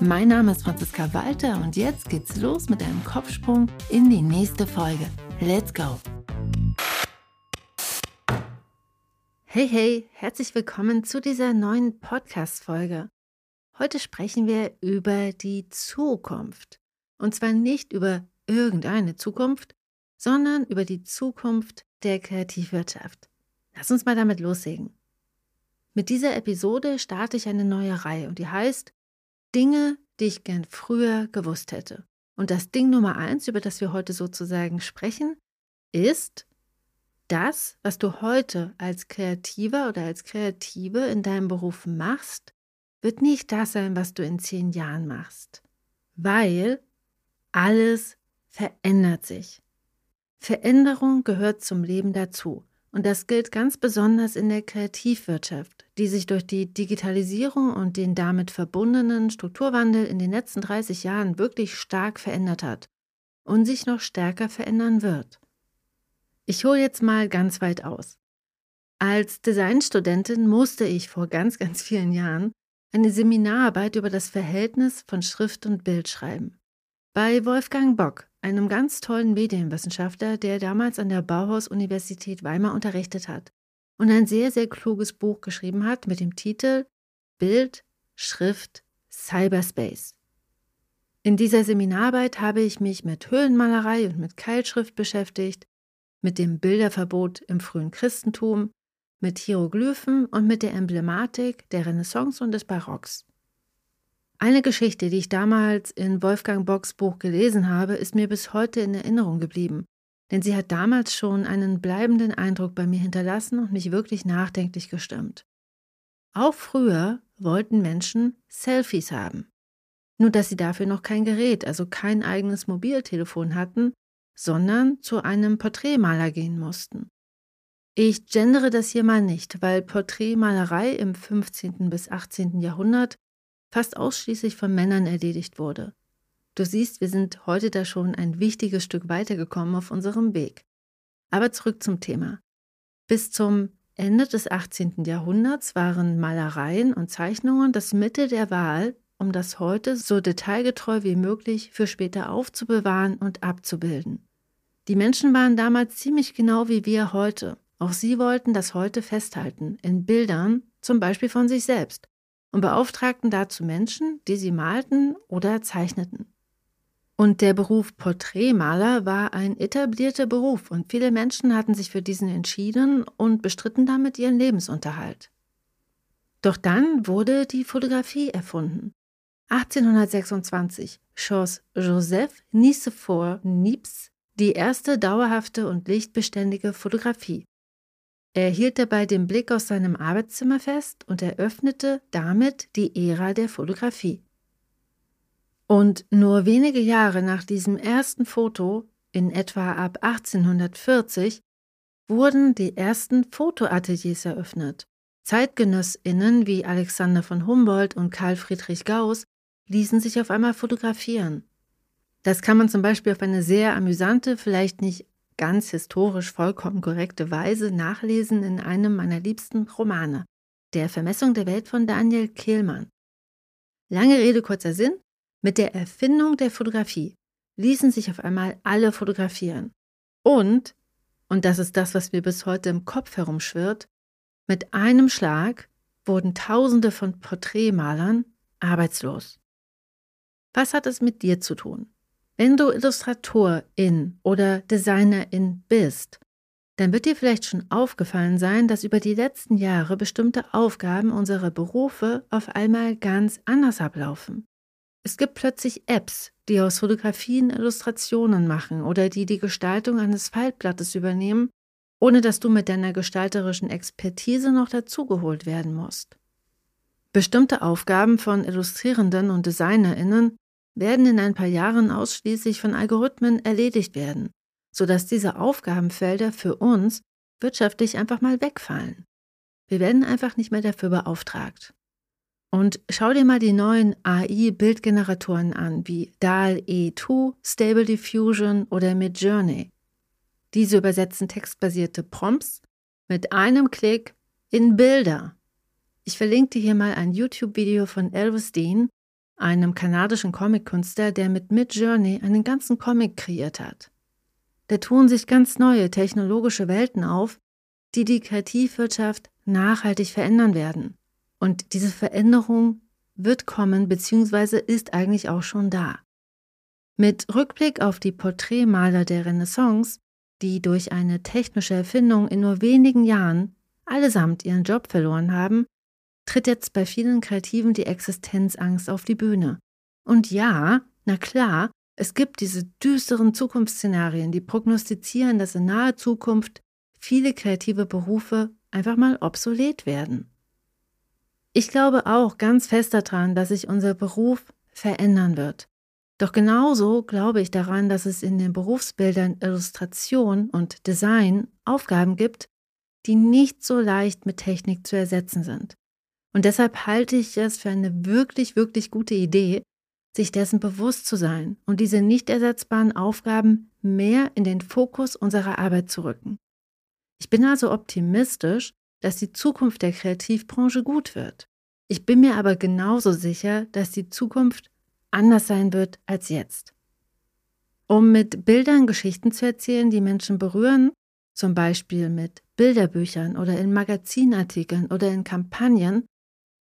Mein Name ist Franziska Walter und jetzt geht's los mit einem Kopfsprung in die nächste Folge. Let's go! Hey, hey, herzlich willkommen zu dieser neuen Podcast-Folge. Heute sprechen wir über die Zukunft. Und zwar nicht über irgendeine Zukunft, sondern über die Zukunft der Kreativwirtschaft. Lass uns mal damit loslegen. Mit dieser Episode starte ich eine neue Reihe und die heißt Dinge, die ich gern früher gewusst hätte. Und das Ding Nummer eins, über das wir heute sozusagen sprechen, ist, das, was du heute als Kreativer oder als Kreative in deinem Beruf machst, wird nicht das sein, was du in zehn Jahren machst. Weil alles verändert sich. Veränderung gehört zum Leben dazu. Und das gilt ganz besonders in der Kreativwirtschaft, die sich durch die Digitalisierung und den damit verbundenen Strukturwandel in den letzten 30 Jahren wirklich stark verändert hat und sich noch stärker verändern wird. Ich hole jetzt mal ganz weit aus. Als Designstudentin musste ich vor ganz, ganz vielen Jahren eine Seminararbeit über das Verhältnis von Schrift und Bild schreiben. Bei Wolfgang Bock, einem ganz tollen Medienwissenschaftler, der damals an der Bauhaus-Universität Weimar unterrichtet hat und ein sehr, sehr kluges Buch geschrieben hat mit dem Titel Bild, Schrift, Cyberspace. In dieser Seminararbeit habe ich mich mit Höhlenmalerei und mit Keilschrift beschäftigt mit dem Bilderverbot im frühen Christentum, mit Hieroglyphen und mit der Emblematik der Renaissance und des Barocks. Eine Geschichte, die ich damals in Wolfgang Bocks Buch gelesen habe, ist mir bis heute in Erinnerung geblieben, denn sie hat damals schon einen bleibenden Eindruck bei mir hinterlassen und mich wirklich nachdenklich gestimmt. Auch früher wollten Menschen Selfies haben. Nur dass sie dafür noch kein Gerät, also kein eigenes Mobiltelefon hatten, sondern zu einem Porträtmaler gehen mussten. Ich gendere das hier mal nicht, weil Porträtmalerei im 15. bis 18. Jahrhundert fast ausschließlich von Männern erledigt wurde. Du siehst, wir sind heute da schon ein wichtiges Stück weitergekommen auf unserem Weg. Aber zurück zum Thema. Bis zum Ende des 18. Jahrhunderts waren Malereien und Zeichnungen das Mittel der Wahl, um das heute so detailgetreu wie möglich für später aufzubewahren und abzubilden. Die Menschen waren damals ziemlich genau wie wir heute. Auch sie wollten das heute festhalten, in Bildern, zum Beispiel von sich selbst, und beauftragten dazu Menschen, die sie malten oder zeichneten. Und der Beruf Porträtmaler war ein etablierter Beruf und viele Menschen hatten sich für diesen entschieden und bestritten damit ihren Lebensunterhalt. Doch dann wurde die Fotografie erfunden. 1826 schoss Joseph Nicephore Niepce die erste dauerhafte und lichtbeständige Fotografie. Er hielt dabei den Blick aus seinem Arbeitszimmer fest und eröffnete damit die Ära der Fotografie. Und nur wenige Jahre nach diesem ersten Foto, in etwa ab 1840, wurden die ersten Fotoateliers eröffnet. Zeitgenössinnen wie Alexander von Humboldt und Karl Friedrich Gauss ließen sich auf einmal fotografieren. Das kann man zum Beispiel auf eine sehr amüsante, vielleicht nicht ganz historisch vollkommen korrekte Weise nachlesen in einem meiner liebsten Romane, Der Vermessung der Welt von Daniel Kehlmann. Lange Rede, kurzer Sinn. Mit der Erfindung der Fotografie ließen sich auf einmal alle fotografieren. Und, und das ist das, was mir bis heute im Kopf herumschwirrt, mit einem Schlag wurden Tausende von Porträtmalern arbeitslos. Was hat es mit dir zu tun? Wenn du Illustratorin oder Designerin bist, dann wird dir vielleicht schon aufgefallen sein, dass über die letzten Jahre bestimmte Aufgaben unserer Berufe auf einmal ganz anders ablaufen. Es gibt plötzlich Apps, die aus Fotografien Illustrationen machen oder die die Gestaltung eines Faltblattes übernehmen, ohne dass du mit deiner gestalterischen Expertise noch dazugeholt werden musst. Bestimmte Aufgaben von Illustrierenden und Designerinnen werden in ein paar Jahren ausschließlich von Algorithmen erledigt werden. sodass diese Aufgabenfelder für uns wirtschaftlich einfach mal wegfallen. Wir werden einfach nicht mehr dafür beauftragt. Und schau dir mal die neuen AI-Bildgeneratoren an, wie DAL E2, Stable Diffusion oder Midjourney. Diese übersetzen textbasierte Prompts mit einem Klick in Bilder. Ich verlinke dir hier mal ein YouTube-Video von Elvis Dean, einem kanadischen Comic-Künstler, der mit Midjourney einen ganzen Comic kreiert hat. Da tun sich ganz neue technologische Welten auf, die die Kreativwirtschaft nachhaltig verändern werden. Und diese Veränderung wird kommen bzw. ist eigentlich auch schon da. Mit Rückblick auf die Porträtmaler der Renaissance, die durch eine technische Erfindung in nur wenigen Jahren allesamt ihren Job verloren haben, tritt jetzt bei vielen Kreativen die Existenzangst auf die Bühne. Und ja, na klar, es gibt diese düsteren Zukunftsszenarien, die prognostizieren, dass in naher Zukunft viele kreative Berufe einfach mal obsolet werden. Ich glaube auch ganz fest daran, dass sich unser Beruf verändern wird. Doch genauso glaube ich daran, dass es in den Berufsbildern Illustration und Design Aufgaben gibt, die nicht so leicht mit Technik zu ersetzen sind. Und deshalb halte ich es für eine wirklich, wirklich gute Idee, sich dessen bewusst zu sein und diese nicht ersetzbaren Aufgaben mehr in den Fokus unserer Arbeit zu rücken. Ich bin also optimistisch, dass die Zukunft der Kreativbranche gut wird. Ich bin mir aber genauso sicher, dass die Zukunft anders sein wird als jetzt. Um mit Bildern Geschichten zu erzählen, die Menschen berühren, zum Beispiel mit Bilderbüchern oder in Magazinartikeln oder in Kampagnen,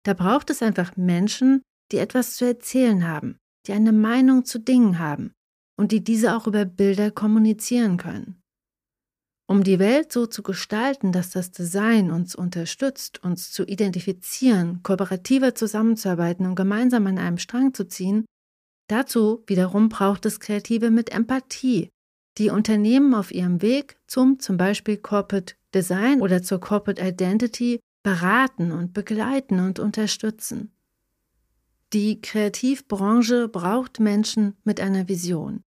da braucht es einfach Menschen, die etwas zu erzählen haben, die eine Meinung zu Dingen haben und die diese auch über Bilder kommunizieren können. Um die Welt so zu gestalten, dass das Design uns unterstützt, uns zu identifizieren, kooperativer zusammenzuarbeiten und gemeinsam an einem Strang zu ziehen, dazu wiederum braucht es Kreative mit Empathie, die Unternehmen auf ihrem Weg zum zum Beispiel Corporate Design oder zur Corporate Identity beraten und begleiten und unterstützen. Die Kreativbranche braucht Menschen mit einer Vision,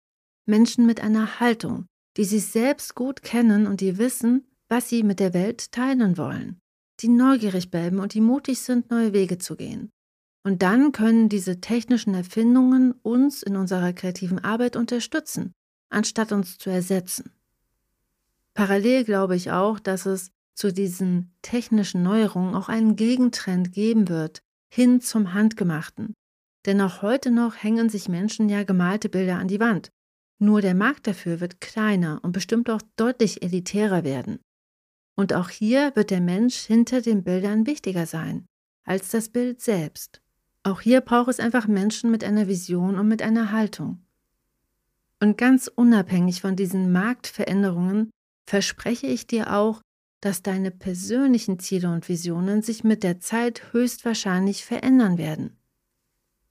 Menschen mit einer Haltung, die sich selbst gut kennen und die wissen, was sie mit der Welt teilen wollen, die neugierig bleiben und die mutig sind, neue Wege zu gehen. Und dann können diese technischen Erfindungen uns in unserer kreativen Arbeit unterstützen, anstatt uns zu ersetzen. Parallel glaube ich auch, dass es zu diesen technischen Neuerungen auch einen Gegentrend geben wird, hin zum Handgemachten. Denn auch heute noch hängen sich Menschen ja gemalte Bilder an die Wand. Nur der Markt dafür wird kleiner und bestimmt auch deutlich elitärer werden. Und auch hier wird der Mensch hinter den Bildern wichtiger sein als das Bild selbst. Auch hier braucht es einfach Menschen mit einer Vision und mit einer Haltung. Und ganz unabhängig von diesen Marktveränderungen verspreche ich dir auch, dass deine persönlichen Ziele und Visionen sich mit der Zeit höchstwahrscheinlich verändern werden.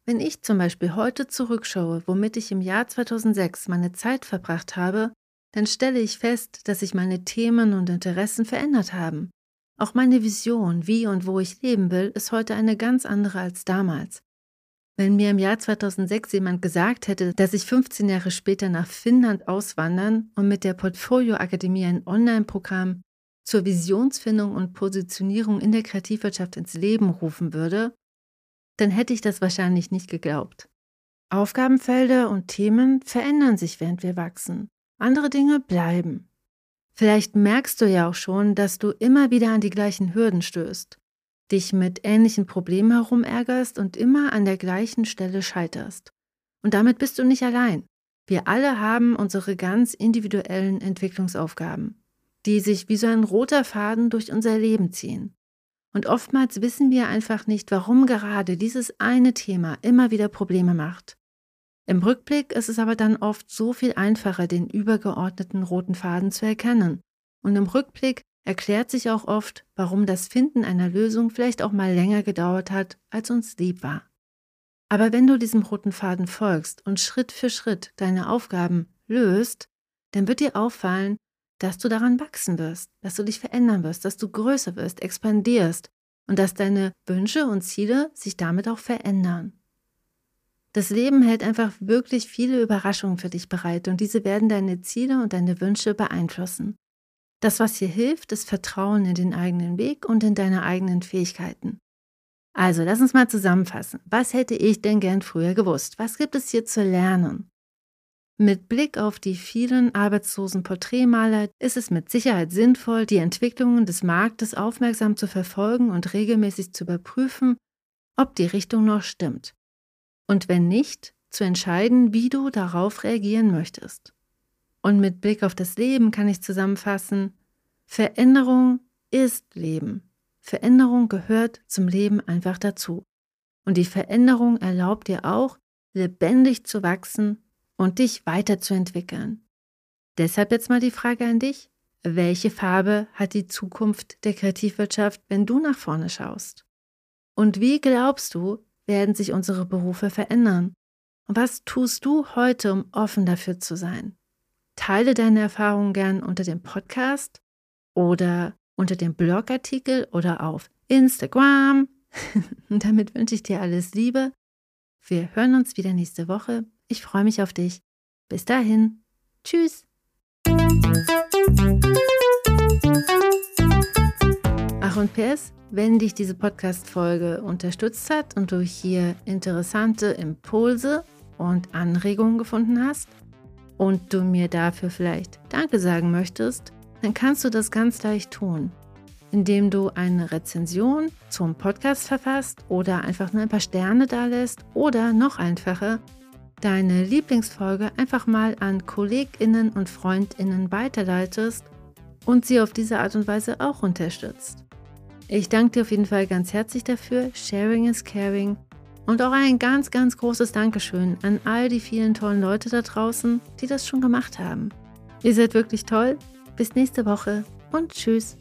Wenn ich zum Beispiel heute zurückschaue, womit ich im Jahr 2006 meine Zeit verbracht habe, dann stelle ich fest, dass sich meine Themen und Interessen verändert haben. Auch meine Vision, wie und wo ich leben will, ist heute eine ganz andere als damals. Wenn mir im Jahr 2006 jemand gesagt hätte, dass ich 15 Jahre später nach Finnland auswandern und mit der Portfolio Akademie ein Online-Programm zur Visionsfindung und Positionierung in der Kreativwirtschaft ins Leben rufen würde, dann hätte ich das wahrscheinlich nicht geglaubt. Aufgabenfelder und Themen verändern sich, während wir wachsen. Andere Dinge bleiben. Vielleicht merkst du ja auch schon, dass du immer wieder an die gleichen Hürden stößt, dich mit ähnlichen Problemen herumärgerst und immer an der gleichen Stelle scheiterst. Und damit bist du nicht allein. Wir alle haben unsere ganz individuellen Entwicklungsaufgaben die sich wie so ein roter Faden durch unser Leben ziehen. Und oftmals wissen wir einfach nicht, warum gerade dieses eine Thema immer wieder Probleme macht. Im Rückblick ist es aber dann oft so viel einfacher, den übergeordneten roten Faden zu erkennen. Und im Rückblick erklärt sich auch oft, warum das Finden einer Lösung vielleicht auch mal länger gedauert hat, als uns lieb war. Aber wenn du diesem roten Faden folgst und Schritt für Schritt deine Aufgaben löst, dann wird dir auffallen, dass du daran wachsen wirst, dass du dich verändern wirst, dass du größer wirst, expandierst und dass deine Wünsche und Ziele sich damit auch verändern. Das Leben hält einfach wirklich viele Überraschungen für dich bereit und diese werden deine Ziele und deine Wünsche beeinflussen. Das, was hier hilft, ist Vertrauen in den eigenen Weg und in deine eigenen Fähigkeiten. Also, lass uns mal zusammenfassen. Was hätte ich denn gern früher gewusst? Was gibt es hier zu lernen? Mit Blick auf die vielen arbeitslosen Porträtmaler ist es mit Sicherheit sinnvoll, die Entwicklungen des Marktes aufmerksam zu verfolgen und regelmäßig zu überprüfen, ob die Richtung noch stimmt. Und wenn nicht, zu entscheiden, wie du darauf reagieren möchtest. Und mit Blick auf das Leben kann ich zusammenfassen, Veränderung ist Leben. Veränderung gehört zum Leben einfach dazu. Und die Veränderung erlaubt dir auch, lebendig zu wachsen und dich weiterzuentwickeln. Deshalb jetzt mal die Frage an dich. Welche Farbe hat die Zukunft der Kreativwirtschaft, wenn du nach vorne schaust? Und wie glaubst du, werden sich unsere Berufe verändern? Und was tust du heute, um offen dafür zu sein? Teile deine Erfahrungen gern unter dem Podcast oder unter dem Blogartikel oder auf Instagram. Und damit wünsche ich dir alles Liebe. Wir hören uns wieder nächste Woche. Ich freue mich auf dich. Bis dahin. Tschüss. Ach und PS, wenn dich diese Podcast-Folge unterstützt hat und du hier interessante Impulse und Anregungen gefunden hast und du mir dafür vielleicht Danke sagen möchtest, dann kannst du das ganz leicht tun, indem du eine Rezension zum Podcast verfasst oder einfach nur ein paar Sterne da lässt oder noch einfacher, deine Lieblingsfolge einfach mal an KollegInnen und FreundInnen weiterleitest und sie auf diese Art und Weise auch unterstützt. Ich danke dir auf jeden Fall ganz herzlich dafür. Sharing is caring. Und auch ein ganz, ganz großes Dankeschön an all die vielen tollen Leute da draußen, die das schon gemacht haben. Ihr seid wirklich toll. Bis nächste Woche und tschüss.